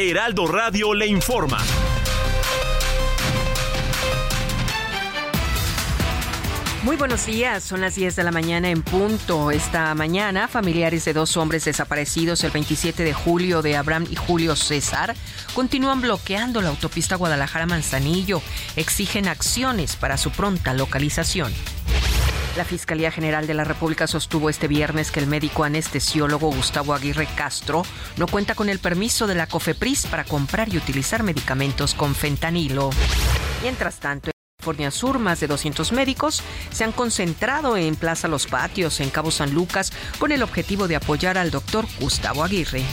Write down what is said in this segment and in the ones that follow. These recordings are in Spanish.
Heraldo Radio le informa. Muy buenos días, son las 10 de la mañana en punto. Esta mañana, familiares de dos hombres desaparecidos el 27 de julio de Abraham y Julio César continúan bloqueando la autopista Guadalajara-Manzanillo. Exigen acciones para su pronta localización. La Fiscalía General de la República sostuvo este viernes que el médico anestesiólogo Gustavo Aguirre Castro no cuenta con el permiso de la COFEPRIS para comprar y utilizar medicamentos con fentanilo. Mientras tanto, Sur, más de 200 médicos se han concentrado en Plaza Los Patios, en Cabo San Lucas, con el objetivo de apoyar al doctor Gustavo Aguirre.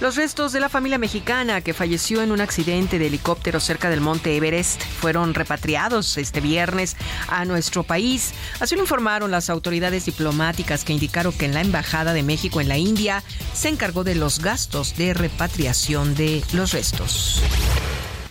Los restos de la familia mexicana que falleció en un accidente de helicóptero cerca del monte Everest fueron repatriados este viernes a nuestro país. Así lo informaron las autoridades diplomáticas que indicaron que en la Embajada de México en la India se encargó de los gastos de repatriación de los restos.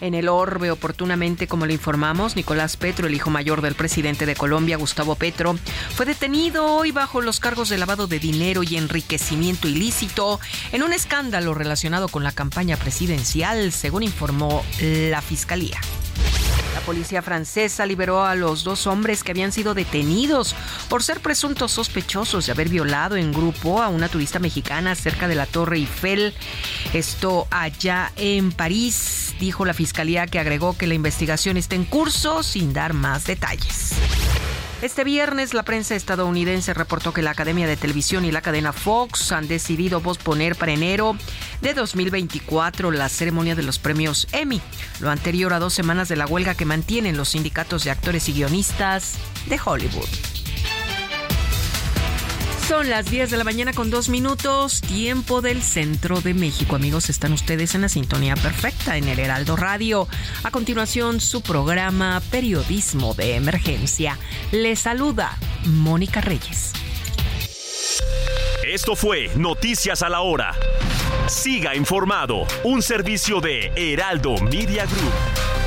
En el orbe, oportunamente, como le informamos, Nicolás Petro, el hijo mayor del presidente de Colombia, Gustavo Petro, fue detenido hoy bajo los cargos de lavado de dinero y enriquecimiento ilícito en un escándalo relacionado con la campaña presidencial, según informó la Fiscalía. La policía francesa liberó a los dos hombres que habían sido detenidos por ser presuntos sospechosos de haber violado en grupo a una turista mexicana cerca de la Torre Eiffel. Esto allá en París, dijo la fiscalía que agregó que la investigación está en curso sin dar más detalles. Este viernes la prensa estadounidense reportó que la Academia de Televisión y la cadena Fox han decidido posponer para enero de 2024 la ceremonia de los premios Emmy, lo anterior a dos semanas de la huelga que mantienen los sindicatos de actores y guionistas de Hollywood. Son las 10 de la mañana con dos minutos, tiempo del centro de México. Amigos, están ustedes en la sintonía perfecta en el Heraldo Radio. A continuación, su programa Periodismo de Emergencia. Les saluda Mónica Reyes. Esto fue Noticias a la Hora. Siga informado, un servicio de Heraldo Media Group.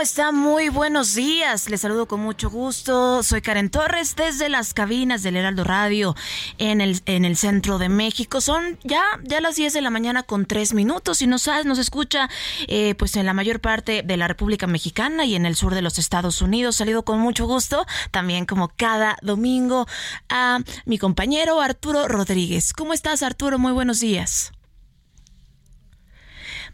¿Cómo está? Muy buenos días. Les saludo con mucho gusto. Soy Karen Torres desde las cabinas del Heraldo Radio en el, en el centro de México. Son ya, ya las 10 de la mañana con 3 minutos y nos, nos escucha eh, pues en la mayor parte de la República Mexicana y en el sur de los Estados Unidos. Salido con mucho gusto también como cada domingo a mi compañero Arturo Rodríguez. ¿Cómo estás Arturo? Muy buenos días.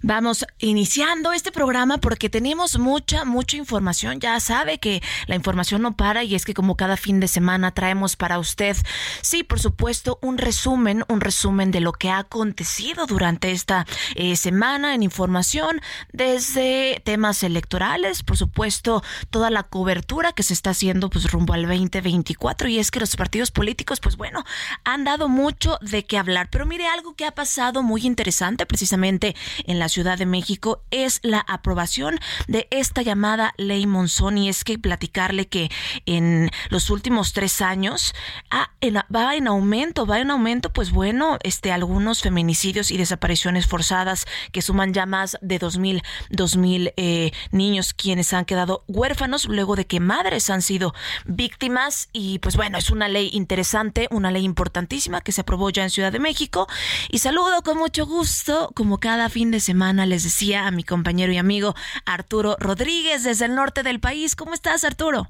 Vamos iniciando este programa porque tenemos mucha, mucha información. Ya sabe que la información no para y es que como cada fin de semana traemos para usted, sí, por supuesto, un resumen, un resumen de lo que ha acontecido durante esta eh, semana en información, desde temas electorales, por supuesto, toda la cobertura que se está haciendo pues rumbo al 2024 y es que los partidos políticos, pues bueno, han dado mucho de qué hablar. Pero mire algo que ha pasado muy interesante precisamente en la Ciudad de México es la aprobación de esta llamada ley Monzón. Y es que platicarle que en los últimos tres años va en aumento, va en aumento, pues bueno, este algunos feminicidios y desapariciones forzadas que suman ya más de dos mil, dos mil eh, niños quienes han quedado huérfanos luego de que madres han sido víctimas. Y pues bueno, es una ley interesante, una ley importantísima que se aprobó ya en Ciudad de México. Y saludo con mucho gusto como cada fin de semana les decía a mi compañero y amigo Arturo Rodríguez desde el norte del país. ¿Cómo estás, Arturo?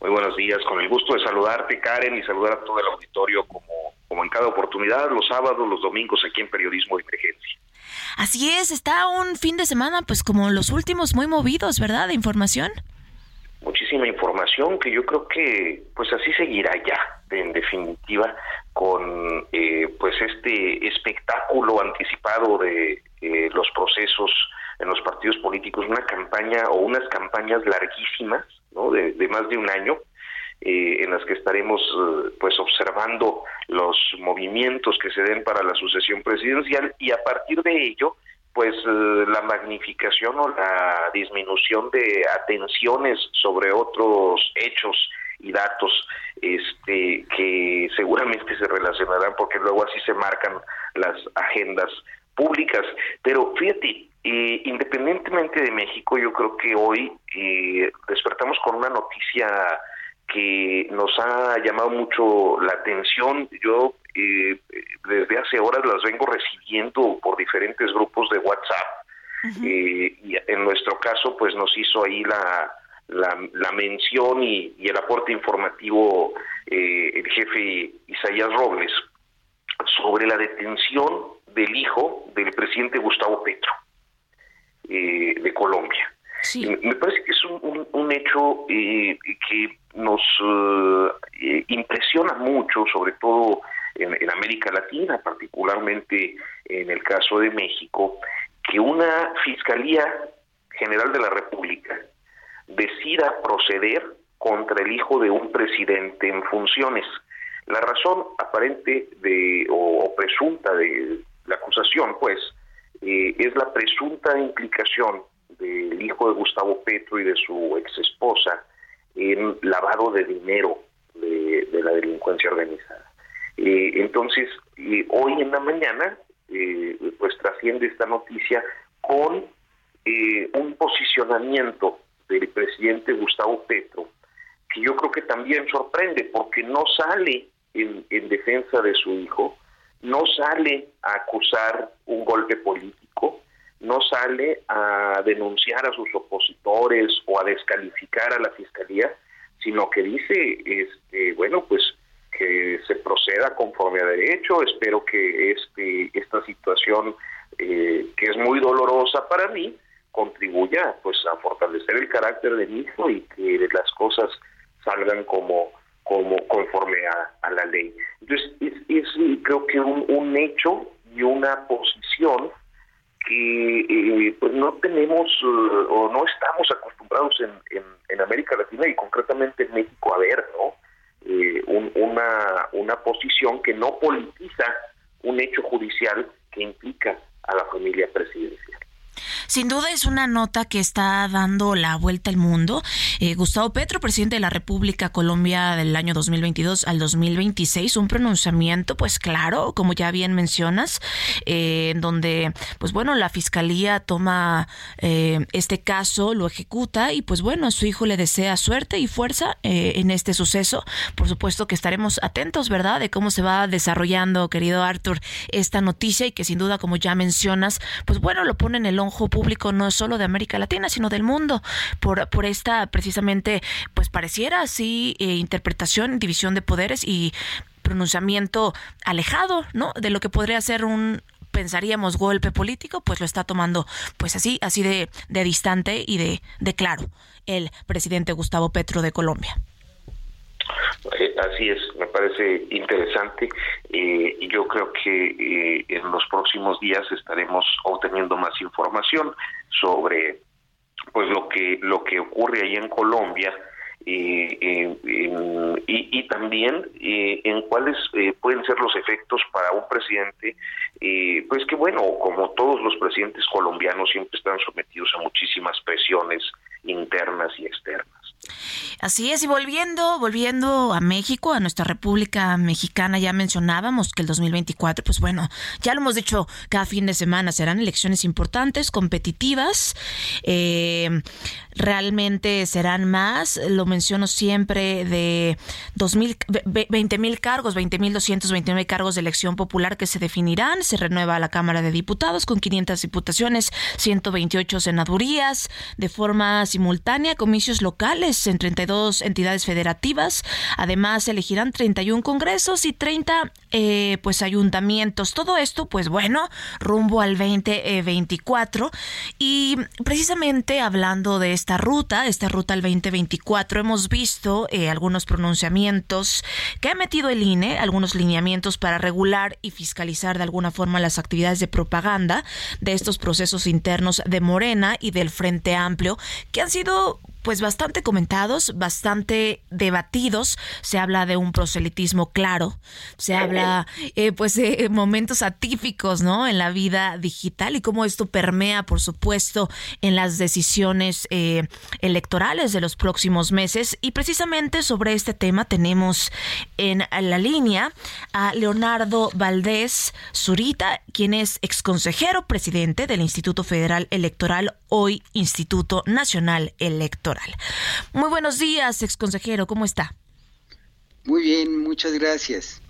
Muy buenos días, con el gusto de saludarte, Karen, y saludar a todo el auditorio como, como en cada oportunidad, los sábados, los domingos aquí en Periodismo de Emergencia. Así es, está un fin de semana, pues como los últimos, muy movidos, ¿verdad? De información. Muchísima información que yo creo que pues así seguirá ya, en definitiva, con eh, pues este espectáculo anticipado de eh, los procesos en los partidos políticos, una campaña o unas campañas larguísimas, de más de un año, eh, en las que estaremos eh, pues observando los movimientos que se den para la sucesión presidencial y a partir de ello pues eh, la magnificación o la disminución de atenciones sobre otros hechos y datos este que seguramente se relacionarán porque luego así se marcan las agendas públicas. Pero fíjate independientemente de México yo creo que hoy despertamos con una noticia que nos ha llamado mucho la atención. Yo eh, desde hace horas las vengo recibiendo por diferentes grupos de WhatsApp. Eh, y en nuestro caso pues nos hizo ahí la, la, mención y, el aporte informativo eh, el jefe Isaías Robles sobre la detención del hijo del presidente Gustavo Petro de Colombia. Me parece que es un, un, hecho eh, que nos eh, impresiona mucho, sobre todo en, en, América Latina, particularmente en el caso de México, que una Fiscalía General de la República decida proceder contra el hijo de un presidente en funciones. La razón aparente de o, presunta de la acusación, pues, eh, es la presunta implicación del hijo de Gustavo Petro y de su ex esposa en lavado de dinero de, la delincuencia organizada. Eh, entonces, hoy en la mañana, eh, pues trasciende esta noticia con eh, un posicionamiento del presidente Gustavo Petro, que yo creo que también sorprende, porque no sale en defensa de su hijo, no sale a acusar un golpe político, no sale a denunciar a sus opositores o a descalificar a la fiscalía, sino que dice, este, bueno, pues que se proceda conforme a derecho. Espero que este, esta situación, eh, que es muy dolorosa para mí, contribuya pues a fortalecer el carácter de mi hijo y que las cosas salgan como como conforme a, la ley. Entonces, es, creo que un, un hecho y una posición que eh, pues no tenemos eh, o no estamos acostumbrados en, América Latina y concretamente en México a ver, ¿no? Eh, una, una posición que no politiza un hecho judicial que implica a la familia presidencial. Sin duda es una nota que está dando la vuelta al mundo. Eh, Gustavo Petro, presidente de la República Colombia del año 2022 al 2026, un pronunciamiento, pues claro, como ya bien mencionas, eh, donde, pues bueno, la fiscalía toma eh, este caso, lo ejecuta y, pues bueno, a su hijo le desea suerte y fuerza en este suceso. Por supuesto que estaremos atentos, ¿verdad?, de cómo se va desarrollando, querido Arthur, esta noticia y que sin duda, como ya mencionas, pues bueno, lo pone en el ojo público no solo de América Latina, sino del mundo, por, por esta precisamente, pues pareciera así, eh, interpretación, división de poderes y pronunciamiento alejado, ¿no? De lo que podría ser un pensaríamos golpe político, pues lo está tomando pues así, así de, de distante y de, de claro el presidente Gustavo Petro de Colombia. Eh, así es, me parece interesante eh, y yo creo que eh, en los próximos días estaremos obteniendo más información sobre pues lo que lo que ocurre ahí en Colombia y, y, también en cuáles pueden ser los efectos para un presidente, pues que bueno, como todos los presidentes colombianos siempre están sometidos a muchísimas presiones internas y externas. Así es, y volviendo, volviendo a México, a nuestra República Mexicana, ya mencionábamos que el 2024, pues bueno, ya lo hemos dicho cada fin de semana, serán elecciones importantes, competitivas, eh, realmente serán más, lo menciono siempre, de 20 mil cargos, 20 mil 229 cargos de elección popular que se definirán, se renueva la Cámara de Diputados con 500 diputaciones, 128 senadurías, de forma simultánea, comicios locales en 32 entidades federativas. Además, elegirán 31 congresos y 30 eh, pues ayuntamientos. Todo esto, pues bueno, rumbo al 2024. Y precisamente hablando de esta ruta, esta ruta al 2024, hemos visto eh, algunos pronunciamientos que ha metido el INE, algunos lineamientos para regular y fiscalizar de alguna forma las actividades de propaganda de estos procesos internos de Morena y del Frente Amplio, que han sido pues bastante comentados, bastante debatidos. Se habla de un proselitismo claro, se habla eh, pues de momentos atípicos, ¿no? En la vida digital y cómo esto permea, por supuesto, en las decisiones eh, electorales de los próximos meses. Y precisamente sobre este tema tenemos en la línea a Leonardo Valdés Zurita, quien es exconsejero presidente del Instituto Federal Electoral, hoy Instituto Nacional Electoral. Muy buenos días, ex consejero, ¿cómo está? Muy bien, muchas gracias.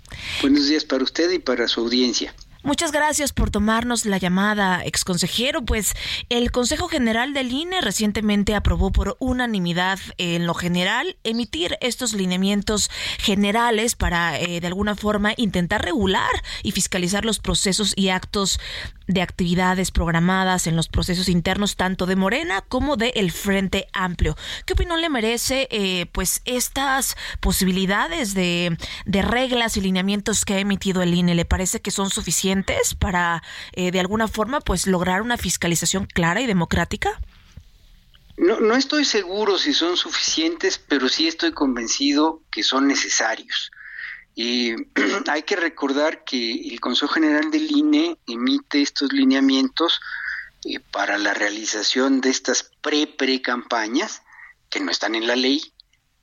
Buenos días para usted y para su audiencia. Muchas gracias por tomarnos la llamada, ex consejero. Pues el Consejo General del INE recientemente aprobó por unanimidad en lo general emitir estos lineamientos generales para eh, de alguna forma intentar regular y fiscalizar los procesos y actos de actividades programadas en los procesos internos tanto de Morena como de el Frente Amplio. ¿Qué opinión le merece eh, pues estas posibilidades de, de, reglas y lineamientos que ha emitido el INE? ¿Le parece que son suficientes para eh, de alguna forma pues lograr una fiscalización clara y democrática? No, no estoy seguro si son suficientes, pero sí estoy convencido que son necesarios. Y hay que recordar que el Consejo General del INE emite estos lineamientos eh, para la realización de estas pre-pre-campañas que no están en la ley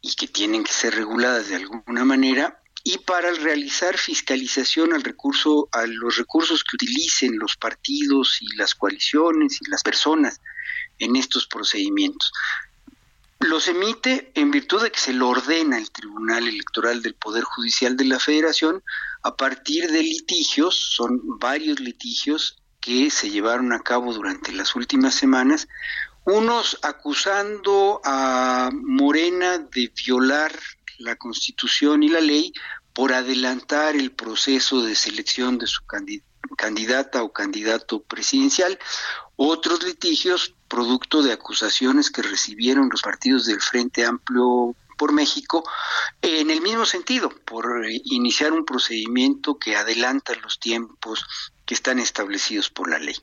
y que tienen que ser reguladas de alguna manera y para realizar fiscalización al recurso a los recursos que utilicen los partidos y las coaliciones y las personas en estos procedimientos. Los emite en virtud de que se lo ordena el Tribunal Electoral del Poder Judicial de la Federación a partir de litigios, son varios litigios que se llevaron a cabo durante las últimas semanas, unos acusando a Morena de violar la Constitución y la ley por adelantar el proceso de selección de su candidata o candidato presidencial, otros litigios producto de acusaciones que recibieron los partidos del Frente Amplio por México en el mismo sentido, por iniciar un procedimiento que adelanta los tiempos que están establecidos por la ley.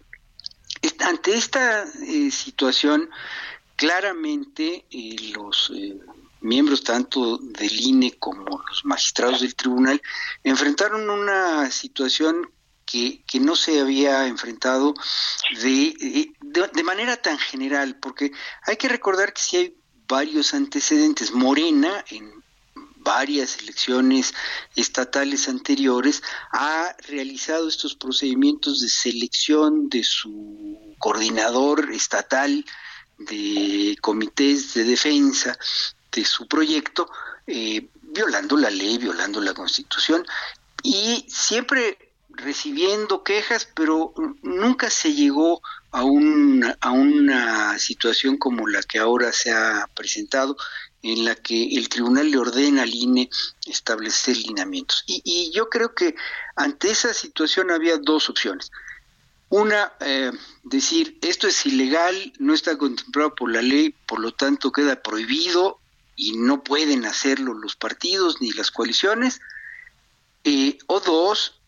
Ante esta eh, situación, claramente eh, los eh, miembros tanto del INE como los magistrados del tribunal enfrentaron una situación que, que no se había enfrentado de, de, manera tan general, porque hay que recordar que si hay varios antecedentes. Morena, en varias elecciones estatales anteriores, ha realizado estos procedimientos de selección de su coordinador estatal de comités de defensa de su proyecto, eh, violando la ley, violando la constitución, y siempre recibiendo quejas, pero nunca se llegó a, un, a una situación como la que ahora se ha presentado, en la que el tribunal le ordena al INE establecer lineamientos. Y, yo creo que ante esa situación había dos opciones. Una, eh, decir, esto es ilegal, no está contemplado por la ley, por lo tanto queda prohibido y no pueden hacerlo los partidos ni las coaliciones. Eh, o dos,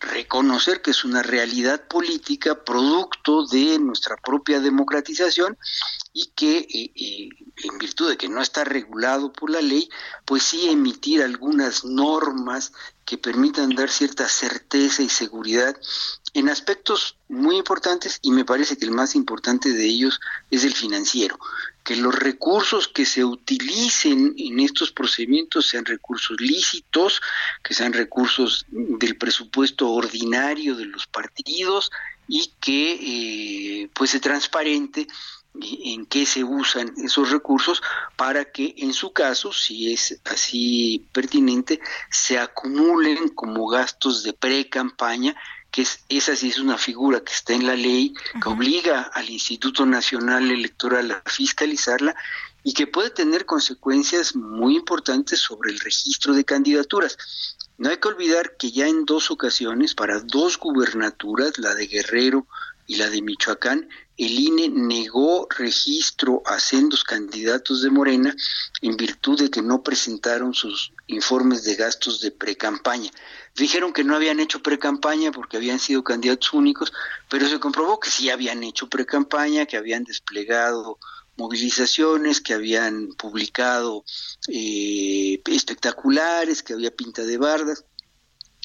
reconocer que es una realidad política producto de nuestra propia democratización y que eh, eh, en virtud de que no está regulado por la ley, pues sí emitir algunas normas que permitan dar cierta certeza y seguridad en aspectos muy importantes y me parece que el más importante de ellos es el financiero que los recursos que se utilicen en estos procedimientos sean recursos lícitos, que sean recursos del presupuesto ordinario de los partidos y que eh, pues se transparente en qué se usan esos recursos para que en su caso, si es así pertinente, se acumulen como gastos de pre-campaña que es, esa sí es una figura que está en la ley, que obliga al Instituto Nacional Electoral a fiscalizarla y que puede tener consecuencias muy importantes sobre el registro de candidaturas. No hay que olvidar que ya en dos ocasiones, para dos gubernaturas, la de Guerrero y la de Michoacán, el INE negó registro a sendos candidatos de Morena en virtud de que no presentaron sus informes de gastos de precampaña. Dijeron que no habían hecho precampaña porque habían sido candidatos únicos, pero se comprobó que sí habían hecho precampaña, que habían desplegado movilizaciones, que habían publicado eh, espectaculares, que había pinta de bardas.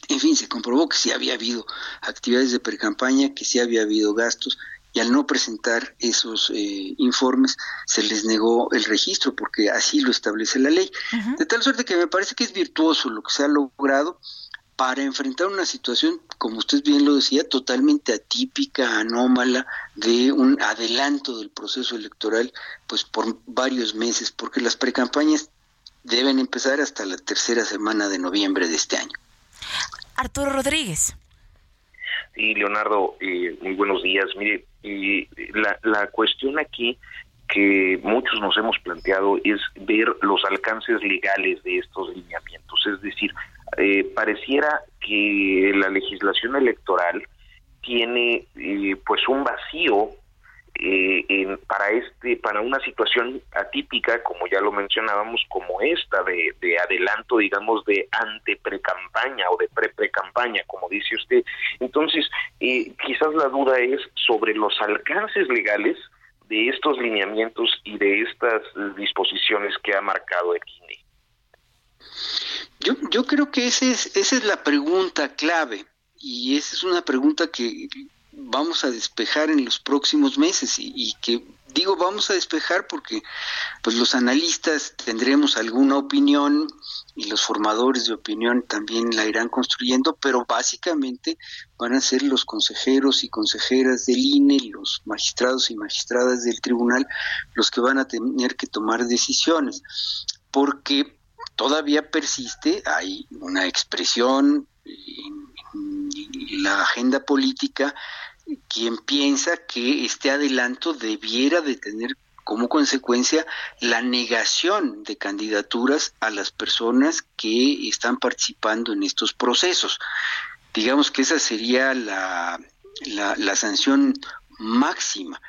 En fin, se comprobó que sí había habido actividades de precampaña, que sí había habido gastos y al no presentar esos eh, informes se les negó el registro porque así lo establece la ley. De tal suerte que me parece que es virtuoso lo que se ha logrado para enfrentar una situación, como usted bien lo decía, totalmente atípica, anómala, de un adelanto del proceso electoral, pues por varios meses, porque las precampañas deben empezar hasta la tercera semana de noviembre de este año. Arturo Rodríguez. Sí, Leonardo, eh, muy buenos días. Mire, y la, la cuestión aquí que muchos nos hemos planteado es ver los alcances legales de estos lineamientos. Es decir, eh, pareciera que la legislación electoral tiene eh, pues un vacío eh, para este para una situación atípica como ya lo mencionábamos como esta de, de adelanto digamos de ante precampaña o de pre precampaña como dice usted. Entonces eh, quizás la duda es sobre los alcances legales de estos lineamientos y de estas disposiciones que ha marcado el INE. Yo, yo creo que ese es, esa es la pregunta clave y esa es una pregunta que vamos a despejar en los próximos meses. Y, que digo vamos a despejar porque pues los analistas tendremos alguna opinión y los formadores de opinión también la irán construyendo, pero básicamente van a ser los consejeros y consejeras del INE, los magistrados y magistradas del tribunal los que van a tener que tomar decisiones, porque todavía persiste, hay una expresión en la agenda política quien piensa que este adelanto debiera de tener como consecuencia la negación de candidaturas a las personas que están participando en estos procesos. Digamos que esa sería la, la, la sanción máxima.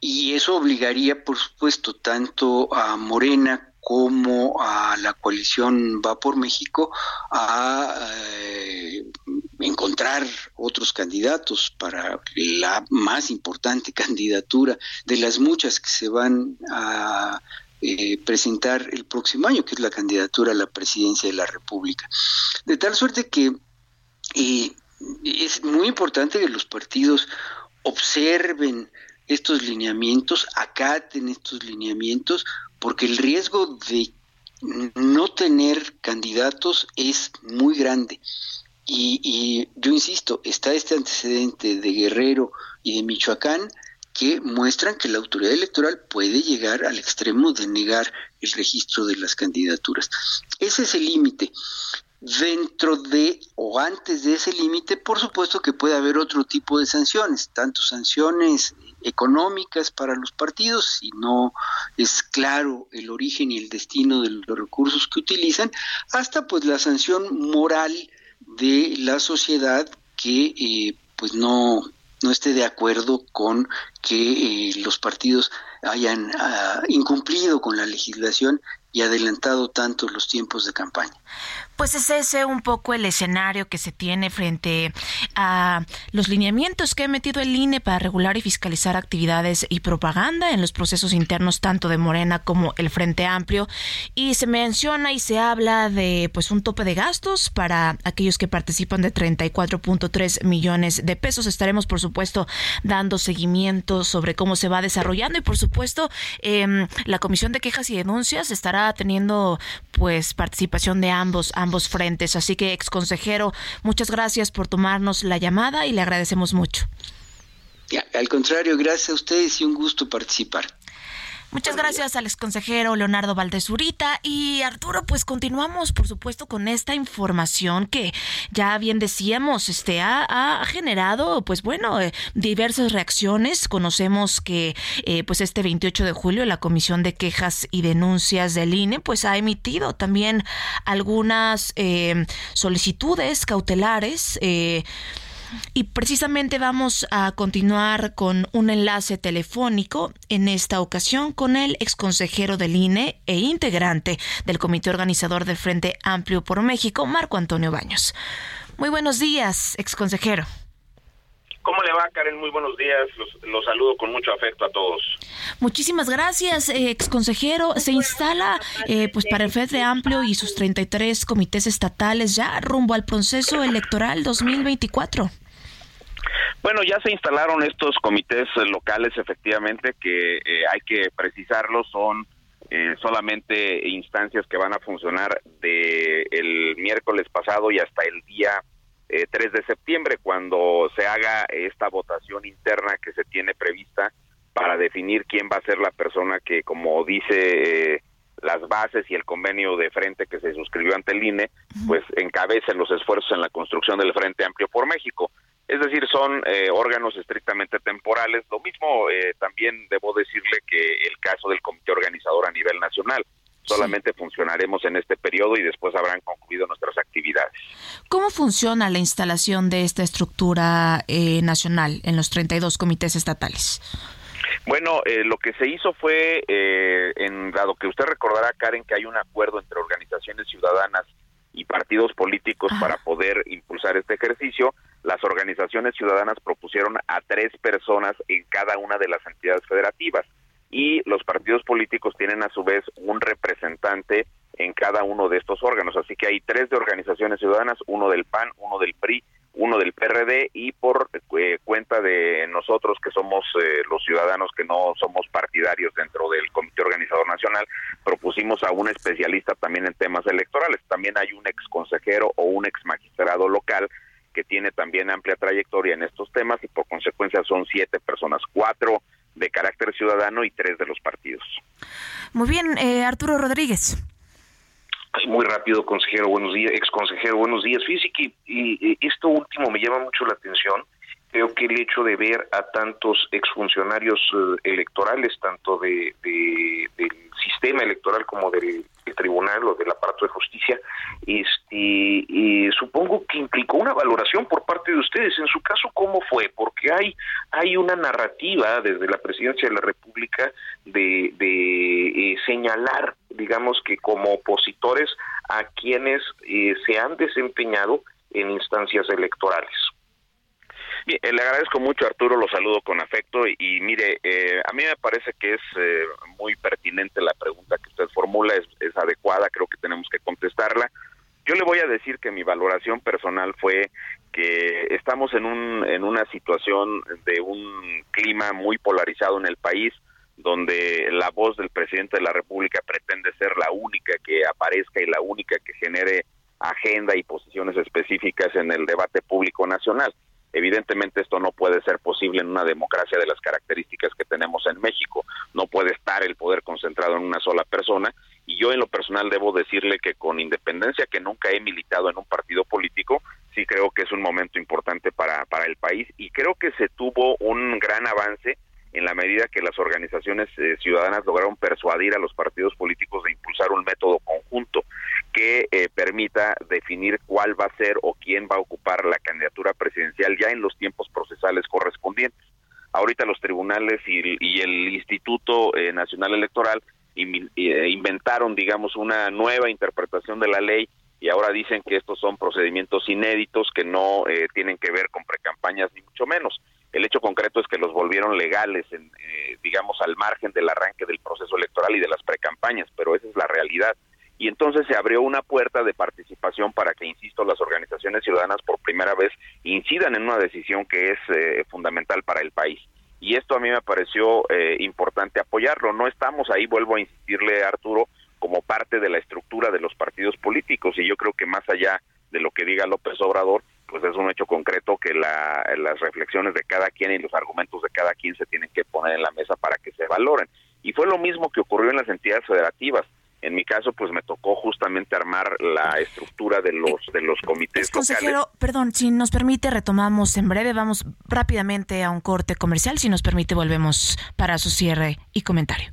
Y eso obligaría, por supuesto, tanto a Morena como a la coalición Va por México a eh, encontrar otros candidatos para la más importante candidatura de las muchas que se van a eh, presentar el próximo año, que es la candidatura a la presidencia de la República. De tal suerte que eh, es muy importante que los partidos observen estos lineamientos, acaten estos lineamientos, porque el riesgo de no tener candidatos es muy grande. Y, yo insisto, está este antecedente de Guerrero y de Michoacán que muestran que la autoridad electoral puede llegar al extremo de negar el registro de las candidaturas. Ese es el límite. Dentro de o antes de ese límite, por supuesto que puede haber otro tipo de sanciones, tanto sanciones económicas para los partidos, si no es claro el origen y el destino de los recursos que utilizan, hasta pues la sanción moral de la sociedad que eh, pues no, no esté de acuerdo con que eh, los partidos hayan ah, incumplido con la legislación y adelantado tanto los tiempos de campaña. Pues es ese un poco el escenario que se tiene frente a los lineamientos que ha metido el INE para regular y fiscalizar actividades y propaganda en los procesos internos tanto de Morena como el Frente Amplio y se menciona y se habla de pues un tope de gastos para aquellos que participan de 34.3 millones de pesos. Estaremos por supuesto dando seguimiento sobre cómo se va desarrollando y por supuesto eh, la Comisión de Quejas y Denuncias estará teniendo pues participación de ambos ambos frentes. Así que, ex consejero, muchas gracias por tomarnos la llamada y le agradecemos mucho. al contrario, gracias a ustedes y un gusto participar. Muchas gracias al exconsejero Leonardo Valdés y Arturo, pues continuamos por supuesto con esta información que ya bien decíamos, este ha, generado pues bueno, eh, diversas reacciones. Conocemos que eh, pues este 28 de julio la Comisión de Quejas y Denuncias del INE pues ha emitido también algunas eh, solicitudes cautelares y precisamente vamos a continuar con un enlace telefónico, en esta ocasión con el exconsejero del INE e integrante del comité organizador del Frente Amplio por México, Marco Antonio Baños. Muy buenos días, exconsejero. ¿Cómo le va, Karen? Muy buenos días. Los, saludo con mucho afecto a todos. Muchísimas gracias, eh, exconsejero. Se instala eh, pues para el Frente Amplio y sus 33 comités estatales ya rumbo al proceso electoral 2024. Bueno, ya se instalaron estos comités locales, efectivamente, que eh, hay que precisarlo, son eh, solamente instancias que van a funcionar de el miércoles pasado y hasta el día 3 eh, de septiembre, cuando se haga esta votación interna que se tiene prevista para definir quién va a ser la persona que, como dice las bases y el convenio de frente que se suscribió ante el INE, pues encabece los esfuerzos en la construcción del Frente Amplio por México. Es decir, son eh, órganos estrictamente temporales. Lo mismo eh, también debo decirle que el caso del comité organizador a nivel nacional. Solamente funcionaremos en este periodo y después habrán concluido nuestras actividades. ¿Cómo funciona la instalación de esta estructura eh, nacional en los 32 comités estatales? Bueno, lo que se hizo fue, en, dado que usted recordará, Karen, que hay un acuerdo entre organizaciones ciudadanas y partidos políticos para poder impulsar este ejercicio, las organizaciones ciudadanas propusieron a tres personas en cada una de las entidades federativas y los partidos políticos tienen a su vez un representante en cada uno de estos órganos. Así que hay tres de organizaciones ciudadanas, uno del PAN, uno del PRI, uno del PRD y por eh, cuenta de nosotros que somos eh, los ciudadanos que no somos partidarios dentro del Comité Organizador Nacional, propusimos a un especialista también en temas electorales. También hay un ex consejero o un ex magistrado local que tiene también amplia trayectoria en estos temas y por consecuencia son siete personas, cuatro de carácter ciudadano y tres de los partidos. Muy bien, eh, Arturo Rodríguez. Muy rápido, consejero, buenos días, ex consejero, buenos días. Fíjese que y, esto último me llama mucho la atención. Creo que el hecho de ver a tantos exfuncionarios eh, electorales, tanto de, del sistema electoral como del tribunal o del aparato de justicia, este, supongo que implicó una valoración por parte de ustedes. En su caso, ¿cómo fue? Porque hay, hay una narrativa desde la presidencia de la República de, de eh, señalar, digamos que como opositores a quienes eh, se han desempeñado en instancias electorales. Eh, le agradezco mucho, Arturo, lo saludo con afecto y, mire, eh, a mí me parece que es eh, muy pertinente la pregunta que usted formula, es, es, adecuada, creo que tenemos que contestarla. Yo le voy a decir que mi valoración personal fue que estamos en, un, en una situación de un clima muy polarizado en el país, donde la voz del presidente de la República pretende ser la única que aparezca y la única que genere agenda y posiciones específicas en el debate público nacional. Evidentemente esto no puede ser posible en una democracia de las características que tenemos en México. No puede estar el poder concentrado en una sola persona y yo en lo personal debo decirle que con independencia que nunca he militado en un partido político, sí creo que es un momento importante para, para el país y creo que se tuvo un gran avance en la medida que las organizaciones eh, ciudadanas lograron persuadir a los partidos políticos de impulsar un método conjunto que eh, permita definir cuál va a ser o quién va a ocupar la candidatura presidencial ya en los tiempos procesales correspondientes. Ahorita los tribunales y, el Instituto eh, Nacional Electoral inventaron, digamos, una nueva interpretación de la ley y ahora dicen que estos son procedimientos inéditos que no tienen que ver con precampañas ni mucho menos. El hecho concreto es que los volvieron legales, en, eh, digamos, al margen del arranque del proceso electoral y de las precampañas, pero esa es la realidad. Y entonces se abrió una puerta de participación para que, insisto, las organizaciones ciudadanas por primera vez incidan en una decisión que es eh, fundamental para el país. Y esto a mí me pareció eh, importante apoyarlo. No estamos ahí, vuelvo a insistirle, Arturo, como parte de la estructura de los partidos políticos. Y yo creo que más allá de lo que diga López Obrador, pues es un hecho concreto que las reflexiones de cada quien y los argumentos de cada quien se tienen que poner en la mesa para que se valoren. Y fue lo mismo que ocurrió en las entidades federativas. En mi caso, pues me tocó justamente armar la estructura de los de los comités consejero, perdón, si nos permite retomamos en breve, vamos rápidamente a un corte comercial, si nos permite volvemos para su cierre y comentario.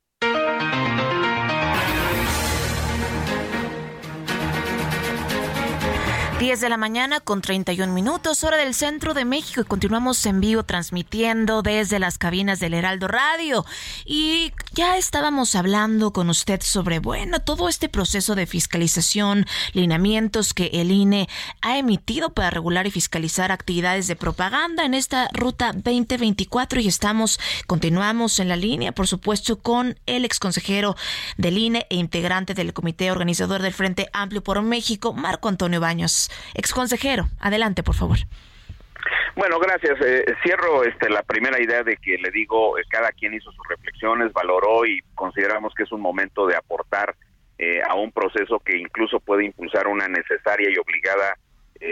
10 de la mañana con 31 minutos, hora del centro de México y continuamos en vivo transmitiendo desde las cabinas del Heraldo Radio. Y ya estábamos hablando con usted sobre, bueno, todo este proceso de fiscalización, lineamientos que el INE ha emitido para regular y fiscalizar actividades de propaganda en esta ruta 2024 y estamos, continuamos en la línea, por supuesto, con el exconsejero del INE e integrante del comité organizador del Frente Amplio por México, Marco Antonio Baños. Ex consejero, adelante, por favor. Bueno, gracias. Eh, cierro este, la primera idea de que le digo, eh, cada quien hizo sus reflexiones, valoró y consideramos que es un momento de aportar eh, a un proceso que incluso puede impulsar una necesaria y obligada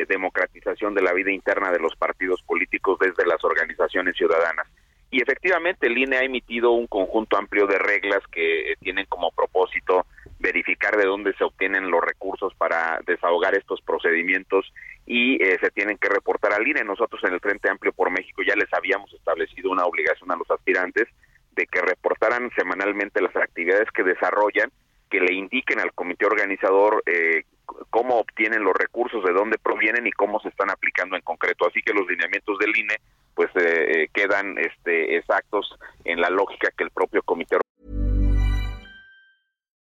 democratización de la vida interna de los partidos políticos desde las organizaciones ciudadanas. Y efectivamente el INE ha emitido un conjunto amplio de reglas que tienen como propósito verificar de dónde se obtienen los recursos para desahogar estos procedimientos y eh, se tienen que reportar al INE. Nosotros en el Frente Amplio por México ya les habíamos establecido una obligación a los aspirantes de que reportaran semanalmente las actividades que desarrollan, que le indiquen al comité organizador eh, cómo obtienen los recursos, de dónde provienen y cómo se están aplicando en concreto. Así que los lineamientos del INE pues eh, quedan este, exactos en la lógica que el propio comité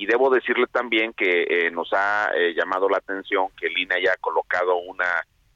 Y debo decirle también que eh, nos ha eh, llamado la atención que el INE haya colocado una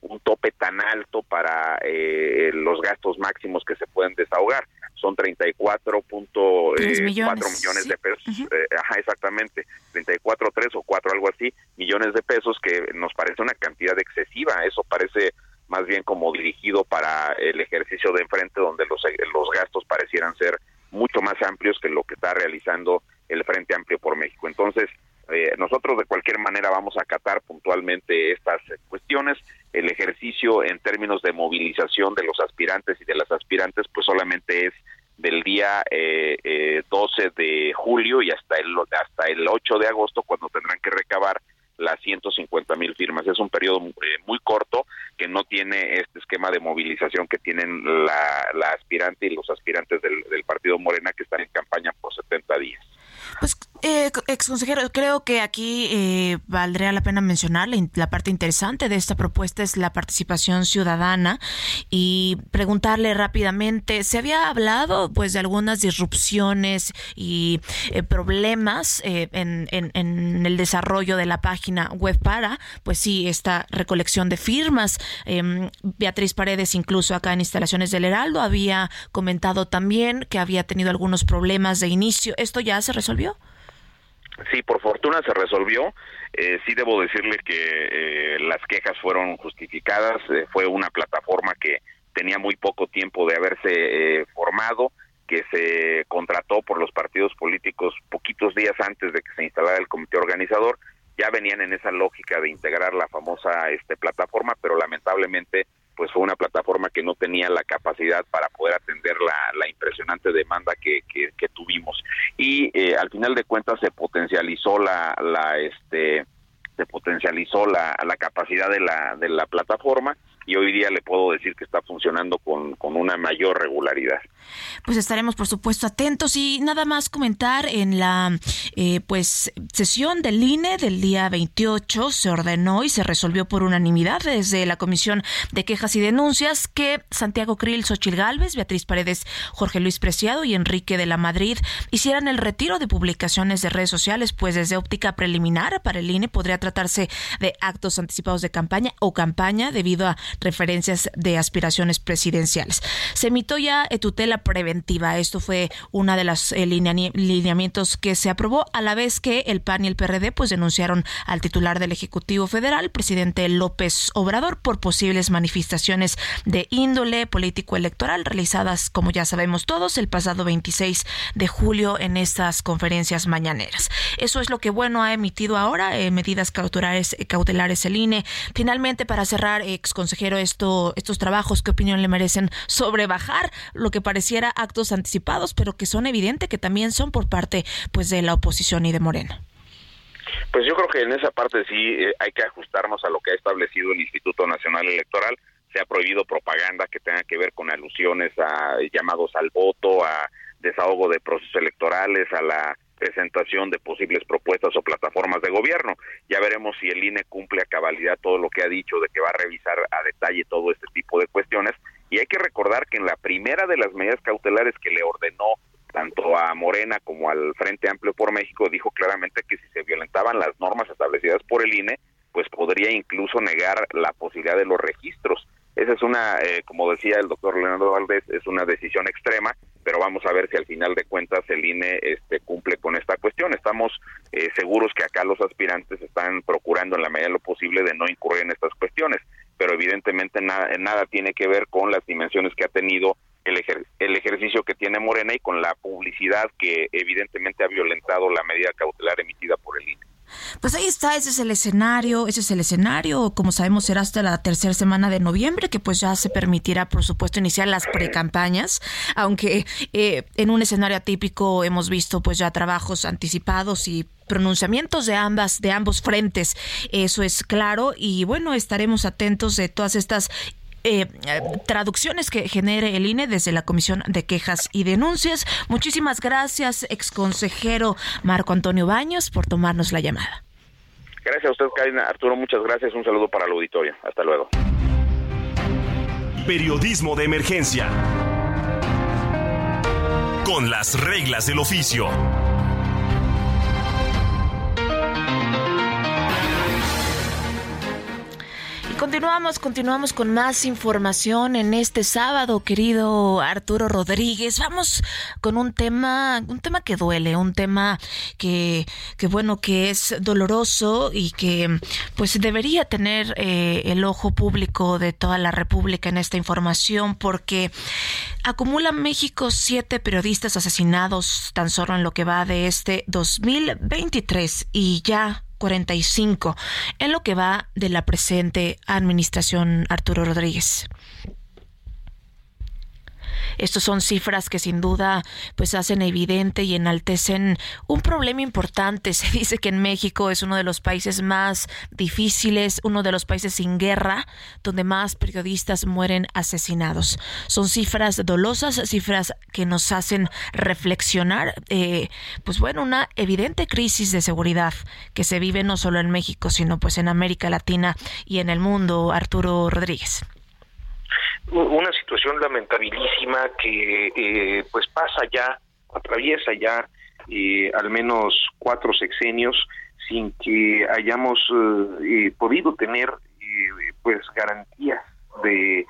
un tope tan alto para eh, los gastos máximos que se pueden desahogar. Son 34.4 eh, millones. millones de pesos. Eh, ajá, exactamente. 34, 3 o 4, algo así, millones de pesos, que nos parece una cantidad excesiva. Eso parece más bien como dirigido para el ejercicio de enfrente, donde los, los gastos parecieran ser mucho más amplios que lo que está realizando el Frente Amplio por México. Entonces, eh, nosotros de cualquier manera vamos a acatar puntualmente estas cuestiones. El ejercicio en términos de movilización de los aspirantes y de las aspirantes, pues solamente es del día eh, eh, 12 de julio y hasta el hasta el 8 de agosto cuando tendrán que recabar las 150 mil firmas. Es un periodo eh, muy corto que no tiene este esquema de movilización que tienen la, la aspirante y los aspirantes del Partido Morena que están en campaña por 70 días. Pues, eh, ex consejero, creo que aquí eh, valdría la pena mencionar la, parte interesante de esta propuesta es la participación ciudadana y preguntarle rápidamente, ¿se había hablado pues de algunas disrupciones y eh, problemas eh, en, en, en, el desarrollo de la página web para, pues sí, esta recolección de firmas? Em, Beatriz Paredes, incluso acá en Instalaciones del Heraldo, había comentado también que había tenido algunos problemas de inicio. ¿Esto ya se resolvió? Sí, por fortuna se resolvió. Eh, sí debo decirle que eh, las quejas fueron justificadas. Eh, fue una plataforma que tenía muy poco tiempo de haberse eh, formado, que se contrató por los partidos políticos poquitos días antes de que se instalara el comité organizador, ya venían en esa lógica de integrar la famosa este, plataforma, pero lamentablemente pues fue una plataforma que no tenía la capacidad para poder atender la, impresionante demanda que, tuvimos y eh, al final de cuentas se potencializó la, la este se potencializó la, la capacidad de la, de la plataforma y hoy día le puedo decir que está funcionando con, con, una mayor regularidad. Pues estaremos por supuesto atentos y nada más comentar en la eh, pues sesión del INE del día 28 se ordenó y se resolvió por unanimidad desde la Comisión de Quejas y Denuncias que Santiago Krill, Xochil Gálvez, Beatriz Paredes, Jorge Luis Preciado y Enrique de la Madrid hicieran el retiro de publicaciones de redes sociales, pues desde óptica preliminar para el INE podría tratarse de actos anticipados de campaña o campaña debido a referencias de aspiraciones presidenciales. Se emitió ya tutela preventiva. Esto fue una de los eh, lineamientos que se aprobó a la vez que el PAN y el PRD pues denunciaron al titular del Ejecutivo Federal, presidente López Obrador, por posibles manifestaciones de índole político electoral realizadas, como ya sabemos todos, el pasado 26 de julio en estas conferencias mañaneras. Eso es lo que bueno ha emitido ahora, eh, medidas cautelares, cautelares el INE. Finalmente, para cerrar, ex consejero esto, estos trabajos, qué opinión le merecen sobre bajar lo que pareciera actos anticipados, pero que son evidentes que también son por parte pues de la oposición y de Morena. Pues yo creo que en esa parte sí eh, hay que ajustarnos a lo que ha establecido el Instituto Nacional Electoral. Se ha prohibido propaganda que tenga que ver con alusiones a llamados al voto, a desahogo de procesos electorales, a la presentación de posibles propuestas o plataformas de gobierno. Ya veremos si el INE cumple a cabalidad todo lo que ha dicho de que va a revisar a detalle todo este tipo de cuestiones. Y hay que recordar que en la primera de las medidas cautelares que le ordenó tanto a Morena como al Frente Amplio por México, dijo claramente que si se violentaban las normas establecidas por el INE, pues podría incluso negar la posibilidad de los registros. Esa es una, eh, como decía el doctor Leonardo Valdés, es una decisión extrema, pero vamos a ver si al final de cuentas el INE este, cumple con esta cuestión. Estamos eh, seguros que acá los aspirantes están procurando en la medida de lo posible de no incurrir en estas cuestiones, evidentemente nada, tiene que ver con las dimensiones que ha tenido el, el ejercicio que tiene Morena y con la publicidad que evidentemente ha violentado la medida cautelar emitida por el INE. Pues ahí está, ese es el escenario, ese es el escenario, como sabemos será hasta la tercera semana de noviembre, que pues ya se permitirá, por supuesto, iniciar las precampañas, aunque eh, en un escenario atípico hemos visto pues ya trabajos anticipados y pronunciamientos de ambas de ambos frentes eso es claro y bueno estaremos atentos de todas estas eh, traducciones que genere el INE desde la Comisión de Quejas y Denuncias. Muchísimas gracias, exconsejero Marco Antonio Baños, por tomarnos la llamada. Gracias a usted, Karina. Arturo, muchas gracias. Un saludo para el auditorio. Hasta luego. Periodismo de emergencia. Con las reglas del oficio. Continuamos, continuamos con más información en este sábado, querido Arturo Rodríguez. Vamos con un tema, un tema que duele, un tema que, que bueno, que es doloroso y que pues debería tener eh, el ojo público de toda la República en esta información porque acumula México siete periodistas asesinados tan solo en lo que va de este 2023 y ya 45 en lo que va de la presente administración Arturo Rodríguez. Estos son cifras que sin duda pues hacen evidente y enaltecen un problema importante. Se dice que en México es uno de los países más difíciles, uno de los países sin guerra, donde más periodistas mueren asesinados. Son cifras dolosas, cifras que nos hacen reflexionar, eh, pues bueno, una evidente crisis de seguridad que se vive no solo en México, sino pues en América Latina y en el mundo. Arturo Rodríguez una situación lamentabilísima que eh, pues pasa ya, atraviesa ya eh, al menos cuatro sexenios sin que hayamos eh, podido tener pues garantías de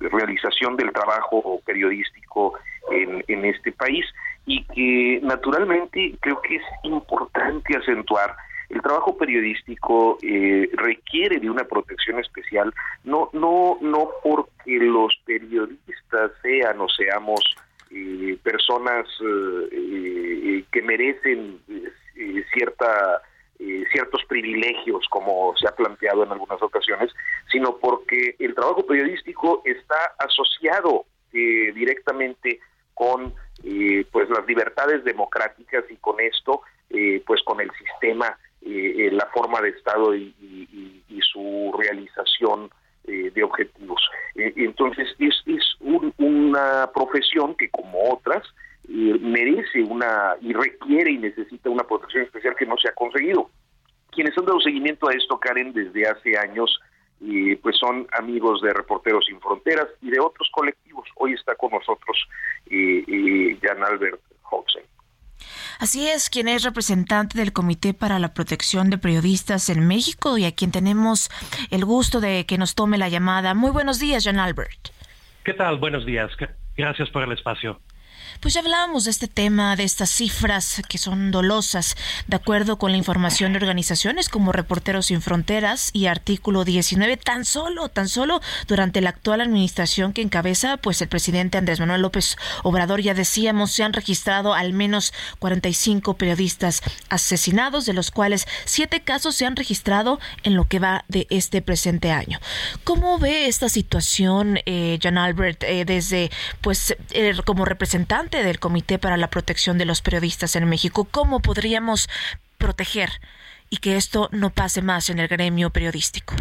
realización del trabajo periodístico en, en este país y que naturalmente creo que es importante acentuar el trabajo periodístico eh, requiere de una protección especial, no, no, no porque los periodistas sean o seamos eh, personas eh, que merecen cierta ciertos privilegios como se ha planteado en algunas ocasiones, sino porque el trabajo periodístico está asociado directamente con pues las libertades democráticas y con esto eh, pues con el sistema, eh, la forma de Estado y, su realización eh, de objetivos. entonces es, es una profesión que como otras merece una y requiere y necesita una protección especial que no se ha conseguido. Quienes han dado seguimiento a esto, Karen, desde hace años, pues son amigos de Reporteros Sin Fronteras y de otros colectivos. Hoy está con nosotros Jan Albert Hodgson. Así es, quien es representante del Comité para la Protección de Periodistas en México y a quien tenemos el gusto de que nos tome la llamada. Muy buenos días, Jean Albert. ¿Qué tal? Buenos días. Gracias por el espacio. Pues ya hablábamos de este tema, de estas cifras que son dolosas, de acuerdo con la información de organizaciones como Reporteros Sin Fronteras y Artículo 19, tan solo, tan solo durante la actual administración que encabeza, pues el presidente Andrés Manuel López Obrador, ya decíamos, se han registrado al menos 45 periodistas asesinados, de los cuales siete casos se han registrado en lo que va de este presente año. ¿Cómo ve esta situación, eh, Jan Albert, eh, desde, pues, eh, como representante del Comité para la Protección de los Periodistas en México. ¿Cómo podríamos proteger y que esto no pase más en el gremio periodístico?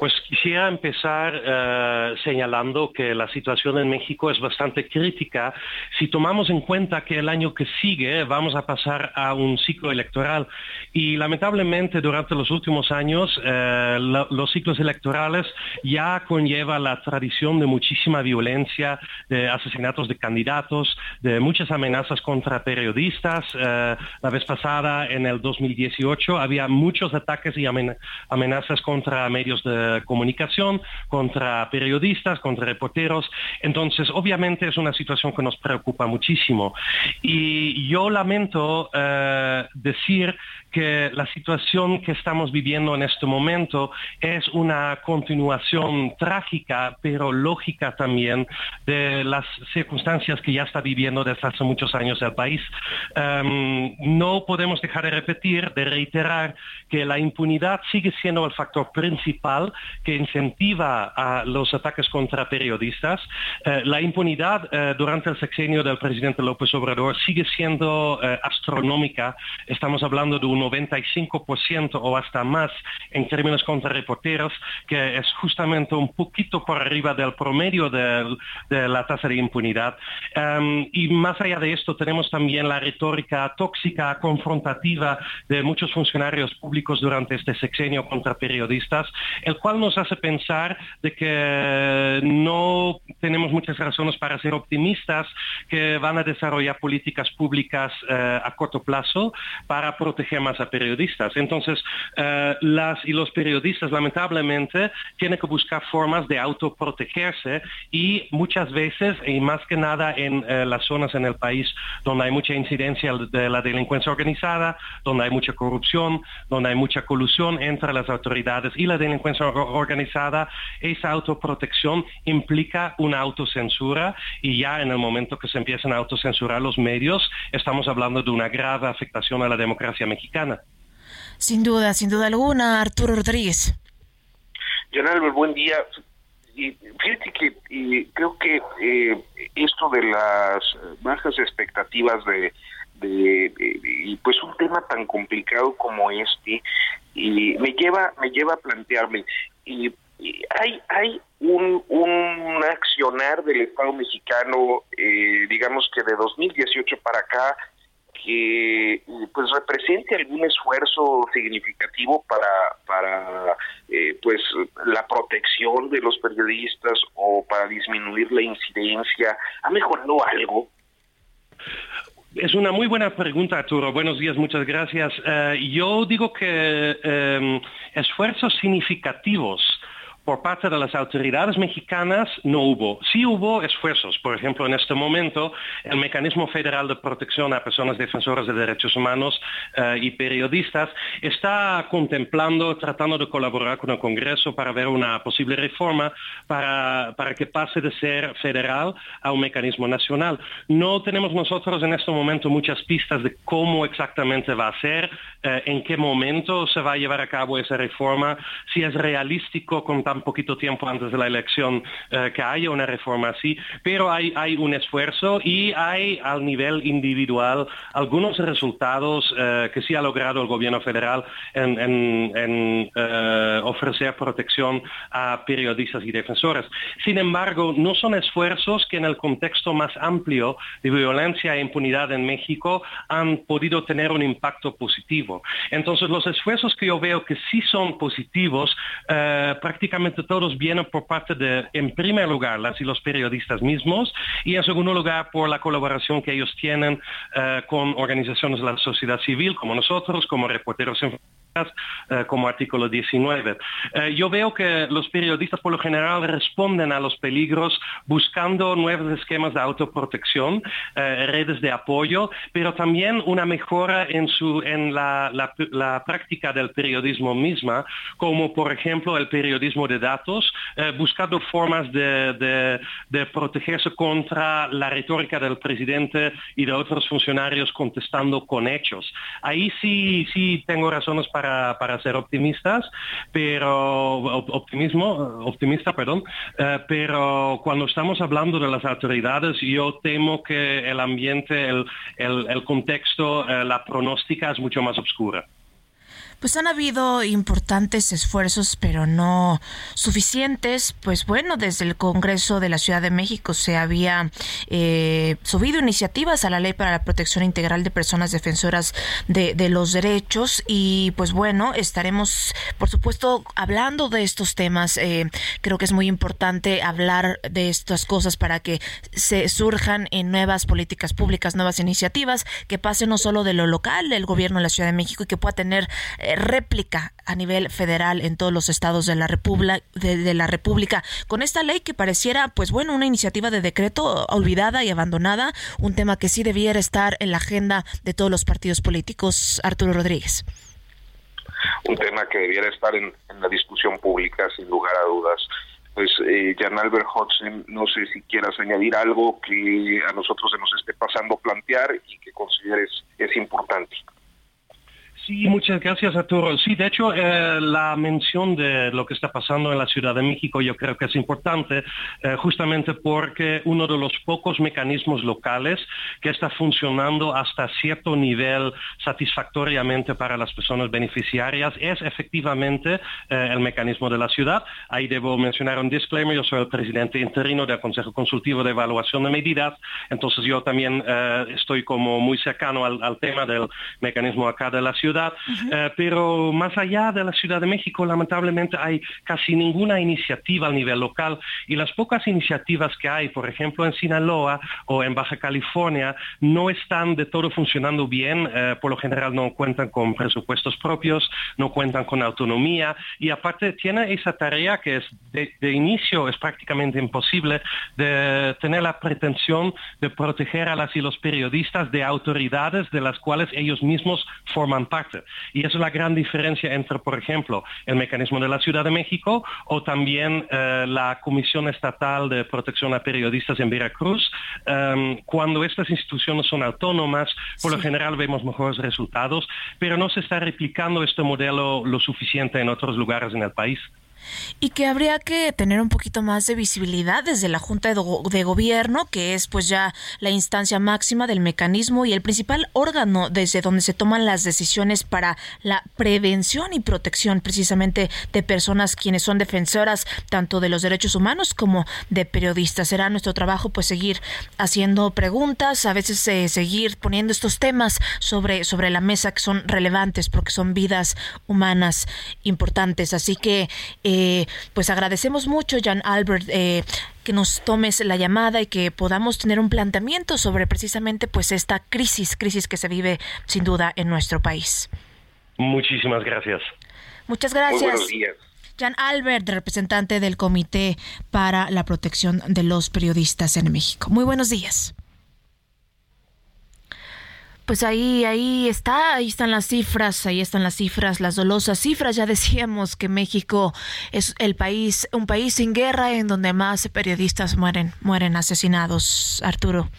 Pues quisiera empezar eh, señalando que la situación en México es bastante crítica si tomamos en cuenta que el año que sigue vamos a pasar a un ciclo electoral y lamentablemente durante los últimos años eh, los ciclos electorales ya conlleva la tradición de muchísima violencia, de asesinatos de candidatos, de muchas amenazas contra periodistas. Eh, la vez pasada, en el 2018, había muchos ataques y amenazas contra medios de comunicación, contra periodistas, contra reporteros. Entonces, obviamente es una situación que nos preocupa muchísimo. Y yo lamento eh, decir que la situación que estamos viviendo en este momento es una continuación trágica, pero lógica también, de las circunstancias que ya está viviendo desde hace muchos años el país. Em, no podemos dejar de repetir, de reiterar que la impunidad sigue siendo el factor principal que incentiva a los ataques contra periodistas. Eh, la impunidad eh, durante el sexenio del presidente López Obrador sigue siendo eh, astronómica. Estamos hablando de un 95% o hasta más en crímenes contra reporteros, que es justamente un poquito por arriba del promedio de, la tasa de impunidad. Em, y más allá de esto, tenemos también la retórica tóxica, confrontativa de muchos funcionarios públicos durante este sexenio contra periodistas, el cual nos hace pensar de que no tenemos muchas razones para ser optimistas que van a desarrollar políticas públicas eh, a corto plazo para proteger a periodistas. Entonces, eh, las y los periodistas lamentablemente tienen que buscar formas de autoprotegerse y muchas veces, y más que nada en eh, las zonas en el país donde hay mucha incidencia de la delincuencia organizada, donde hay mucha corrupción, donde hay mucha colusión entre las autoridades y la delincuencia organizada, esa autoprotección implica una autocensura y ya en el momento que se empiezan a autocensurar los medios, estamos hablando de una grave afectación a la democracia mexicana. Sin duda, sin duda alguna, Arturo Rodríguez. John Albert, buen día. Y fíjate que creo que eh, esto de las bajas expectativas de, y pues un tema tan complicado como este y me lleva me lleva a plantearme y, hay hay un, un accionar del Estado mexicano eh, digamos que de 2018 para acá que pues represente algún esfuerzo significativo para para eh, pues la protección de los periodistas o para disminuir la incidencia ha mejorado algo es una muy buena pregunta, Arturo. Buenos días, muchas gracias. Eh, yo digo que esfuerzos significativos por parte de las autoridades mexicanas no hubo. Sí hubo esfuerzos. Por ejemplo, en este momento, el Mecanismo Federal de Protección a Personas Defensoras de Derechos Humanos eh, y Periodistas está contemplando, tratando de colaborar con el Congreso para ver una posible reforma para, para que pase de ser federal a un mecanismo nacional. No tenemos nosotros en este momento muchas pistas de cómo exactamente va a ser, eh, en qué momento se va a llevar a cabo esa reforma, si es realístico con tan poquito tiempo antes de la elección eh, que haya una reforma así, pero hay, un esfuerzo y hay al nivel individual algunos resultados eh, que sí ha logrado el gobierno federal en, ofrecer protección a periodistas y defensores. Sin embargo, no son esfuerzos que en el contexto más amplio de violencia e impunidad en México han podido tener un impacto positivo. Entonces, los esfuerzos que yo veo que sí son positivos, eh, todos vienen por parte de, en primer lugar, las y los periodistas mismos, y en segundo lugar, por la colaboración que ellos tienen eh, con organizaciones de la sociedad civil, como nosotros, como Reporteros en como artículo 19. Eh, yo veo que los periodistas por lo general responden a los peligros buscando nuevos esquemas de autoprotección, eh, redes de apoyo, pero también una mejora en, su, en la, práctica del periodismo misma, como por ejemplo el periodismo de datos, buscando formas de, de protegerse contra la retórica del presidente y de otros funcionarios contestando con hechos. Ahí sí, sí tengo razones para para, ser optimistas, pero optimismo, optimista, perdón, eh, pero cuando estamos hablando de las autoridades, yo temo que el ambiente, el, contexto, eh, la pronóstica es mucho más oscura. Pues han habido importantes esfuerzos, pero no suficientes. Pues bueno, desde el Congreso de la Ciudad de México se había eh, subido iniciativas a la Ley para la Protección Integral de Personas Defensoras de, los Derechos y pues bueno, estaremos por supuesto hablando de estos temas. Eh, creo que es muy importante hablar de estas cosas para que se surjan en nuevas políticas públicas, nuevas iniciativas, que pasen no solo de lo local del gobierno de la Ciudad de México y que pueda tener réplica a nivel federal en todos los estados de la República, de, la República, con esta ley que pareciera, pues bueno, una iniciativa de decreto olvidada y abandonada, un tema que sí debiera estar en la agenda de todos los partidos políticos. Arturo Rodríguez. Un tema que debiera estar en, la discusión pública, sin lugar a dudas pues eh, Jan Albert Hodgson, no sé si quieras añadir algo que a nosotros se nos esté pasando plantear y que consideres es importante. Sí, muchas gracias, Arturo. Sí, de hecho, eh, la mención de lo que está pasando en la Ciudad de México yo creo que es importante, eh, justamente porque uno de los pocos mecanismos locales que está funcionando hasta cierto nivel satisfactoriamente para las personas beneficiarias es efectivamente eh, el mecanismo de la ciudad. Ahí debo mencionar un disclaimer, yo soy el presidente interino del Consejo Consultivo de Evaluación de Medidas, entonces yo también estoy como muy cercano al tema del mecanismo acá de la ciudad eh, pero más allá de la Ciudad de México, lamentablemente hay casi ninguna iniciativa a nivel local. Y las pocas iniciativas que hay, por ejemplo, en Sinaloa o en Baja California, no están de todo funcionando bien, eh, por lo general no cuentan con presupuestos propios, no cuentan con autonomía. Y aparte tiene esa tarea que es de, de inicio es prácticamente imposible de tener la pretensión de proteger a las y los periodistas de autoridades de las cuales ellos mismos forman parte. Y es la gran diferencia entre, por ejemplo, el mecanismo de la Ciudad de México o también eh, la Comisión Estatal de Protección a Periodistas en Veracruz. Em, cuando estas instituciones son autónomas, por lo general vemos mejores resultados, pero no se está replicando este modelo lo suficiente en otros lugares en el país y que habría que tener un poquito más de visibilidad desde la Junta de, Gobierno, que es pues ya la instancia máxima del mecanismo y el principal órgano desde donde se toman las decisiones para la prevención y protección precisamente de personas quienes son defensoras tanto de los derechos humanos como de periodistas. Será nuestro trabajo pues seguir haciendo preguntas, a veces eh, seguir poniendo estos temas sobre, sobre la mesa que son relevantes porque son vidas humanas importantes. Así que pues agradecemos mucho, Jan Albert, eh, que nos tomes la llamada y que podamos tener un planteamiento sobre precisamente pues esta crisis, crisis que se vive sin duda en nuestro país. Muchísimas gracias. Muchas gracias. buenos días. Jan Albert, representante del Comité para la Protección de los Periodistas en México. Muy buenos días. Pues ahí, ahí está, ahí están las cifras, ahí están las cifras, las dolosas cifras. Ya decíamos que México es el país, un país sin guerra en donde más periodistas mueren, mueren asesinados. Arturo.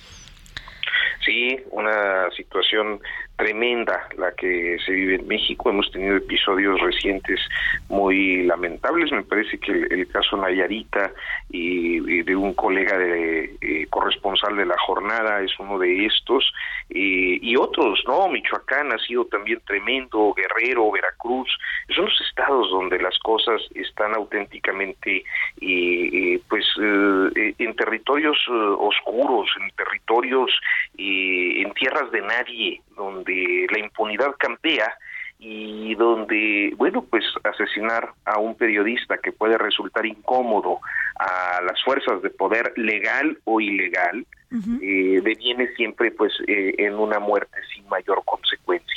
Sí, una situación tremenda la que se vive en México. Hemos tenido episodios recientes muy lamentables. Me parece que el, caso Nayarita y, de un colega de eh, corresponsal de la jornada es uno de estos eh, y otros, ¿no? Michoacán ha sido también tremendo, Guerrero, Veracruz. Son los estados donde las cosas están auténticamente, eh, pues, en territorios oscuros, en territorios, en tierras de nadie, donde la impunidad campea y donde, bueno, pues asesinar a un periodista que puede resultar incómodo a las fuerzas de poder legal o ilegal, eh, deviene siempre pues eh, en una muerte sin mayor consecuencia.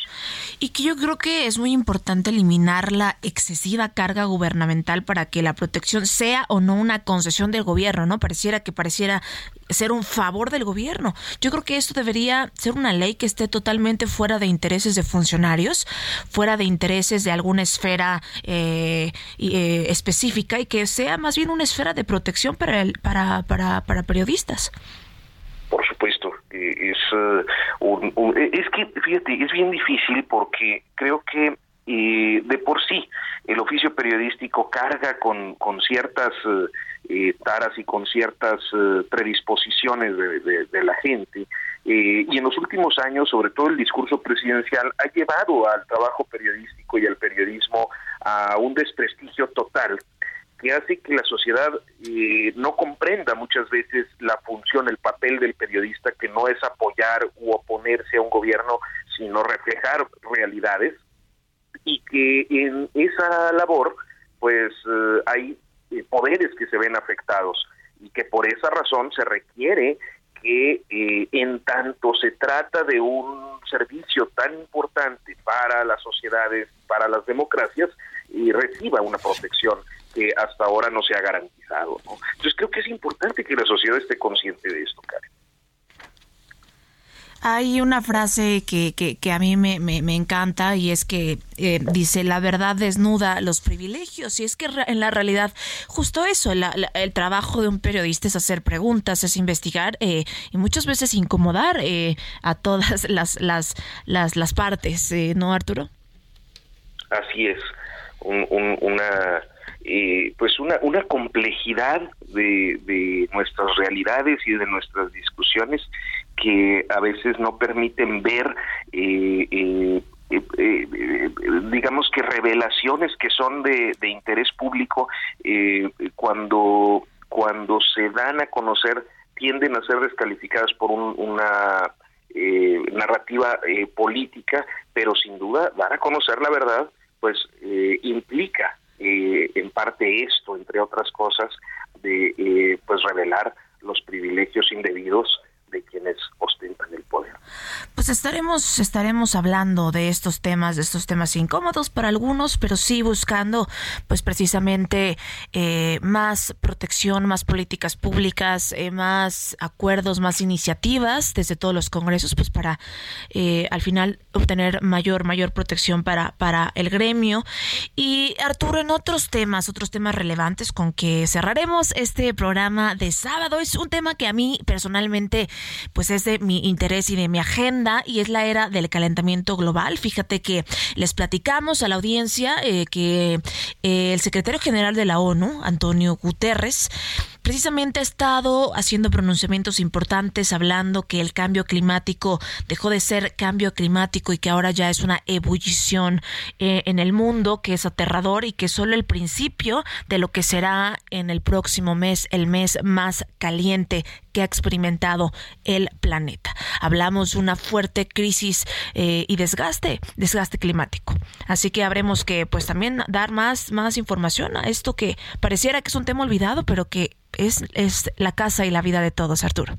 Y que yo creo que es muy importante eliminar la excesiva carga gubernamental para que la protección sea o no una concesión del gobierno, ¿no? Pareciera que pareciera ser un favor del gobierno. Yo creo que esto debería ser una ley que esté totalmente fuera de intereses de funcionarios, fuera de intereses de alguna esfera eh, específica y que sea más bien una esfera de protección para, para, para, para periodistas. Es, eh, un, eh, es que, fíjate, es bien difícil porque creo que eh, de por sí el oficio periodístico carga con, con ciertas taras y con ciertas predisposiciones de, de, la gente. y en los últimos años, sobre todo el discurso presidencial, ha llevado al trabajo periodístico y al periodismo a un desprestigio total que hace que la sociedad eh, no comprenda muchas veces la función, el papel del periodista, que no es apoyar u oponerse a un gobierno, sino reflejar realidades, y que en esa labor, pues eh, hay eh, poderes que se ven afectados, y que por esa razón se requiere que en tanto se trata de un servicio tan importante para las sociedades, para las democracias, y reciba una protección que hasta ahora no se ha garantizado. ¿no? Entonces creo que es importante que la sociedad esté consciente de esto, Karen. Hay una frase que, que, a mí me, me, encanta y es que eh, dice, la verdad desnuda los privilegios. Y es que en la realidad, justo eso, el trabajo de un periodista es hacer preguntas, es investigar eh, y muchas veces incomodar eh, a todas las, las, las, las partes, ¿no, Arturo? Así es. una eh, pues una, una complejidad de, de nuestras realidades y de nuestras discusiones que a veces no permiten ver eh, eh, digamos que revelaciones que son de, interés público cuando cuando se dan a conocer tienden a ser descalificadas por una narrativa política pero sin duda dar a conocer la verdad pues implica eh, en parte esto, entre otras cosas, de eh, pues revelar los privilegios indebidos de quienes ostentan el poder. Pues estaremos, estaremos hablando de estos temas, de estos temas incómodos para algunos, pero sí buscando, pues precisamente eh, más protección, más políticas públicas, eh, más acuerdos, más iniciativas desde todos los congresos, pues para eh, al final obtener mayor, mayor protección para, para el gremio. Y Arturo, en otros temas, otros temas relevantes con que cerraremos este programa de sábado, es un tema que a mí personalmente pues es de mi interés y de mi agenda y es la era del calentamiento global. Fíjate que les platicamos a la audiencia eh, que eh, el secretario general de la ONU, Antonio Guterres, precisamente ha estado haciendo pronunciamientos importantes hablando que el cambio climático dejó de ser cambio climático y que ahora ya es una ebullición eh, en el mundo que es aterrador y que solo el principio de lo que será en el próximo mes el mes más caliente que ha experimentado el planeta. Hablamos de una fuerte crisis eh, y desgaste, desgaste climático. Así que habremos que pues también dar más, más información a esto que pareciera que es un tema olvidado, pero que es, es la casa y la vida de todos, Arturo.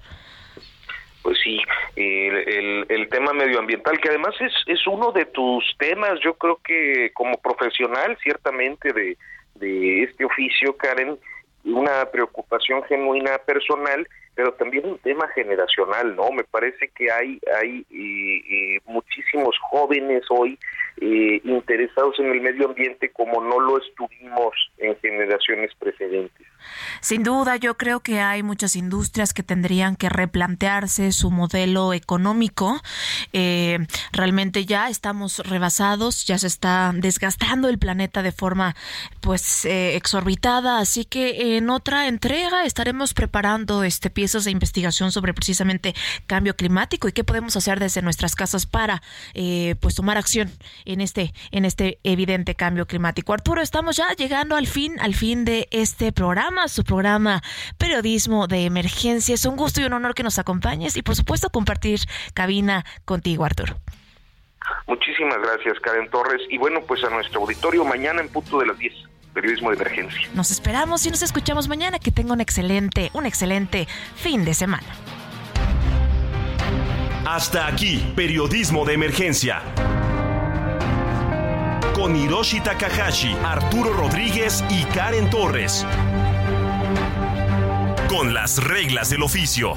Pues sí, el, el, tema medioambiental, que además es, es uno de tus temas, yo creo que como profesional, ciertamente, de, de este oficio, Karen, una preocupación genuina personal, pero también un tema generacional, ¿no? Me parece que hay, hay muchísimos jóvenes hoy eh, interesados en el medio ambiente como no lo estuvimos en generaciones precedentes. Sin duda, yo creo que hay muchas industrias que tendrían que replantearse su modelo económico. Eh, realmente ya estamos rebasados, ya se está desgastando el planeta de forma pues eh, exorbitada, así que en otra entrega estaremos preparando este piezas de investigación sobre precisamente cambio climático y qué podemos hacer desde nuestras casas para eh, pues tomar acción en este en este evidente cambio climático. Arturo, estamos ya llegando al fin al fin de este programa, su programa Periodismo de Emergencia. Es un gusto y un honor que nos acompañes y por supuesto compartir cabina contigo, Arturo. Muchísimas gracias, Karen Torres. Y bueno, pues a nuestro auditorio mañana en punto de las 10 periodismo de emergencia. Nos esperamos y nos escuchamos mañana. Que tenga un excelente, un excelente fin de semana. Hasta aquí, periodismo de emergencia. Con Hiroshi Takahashi, Arturo Rodríguez y Karen Torres. Con las reglas del oficio.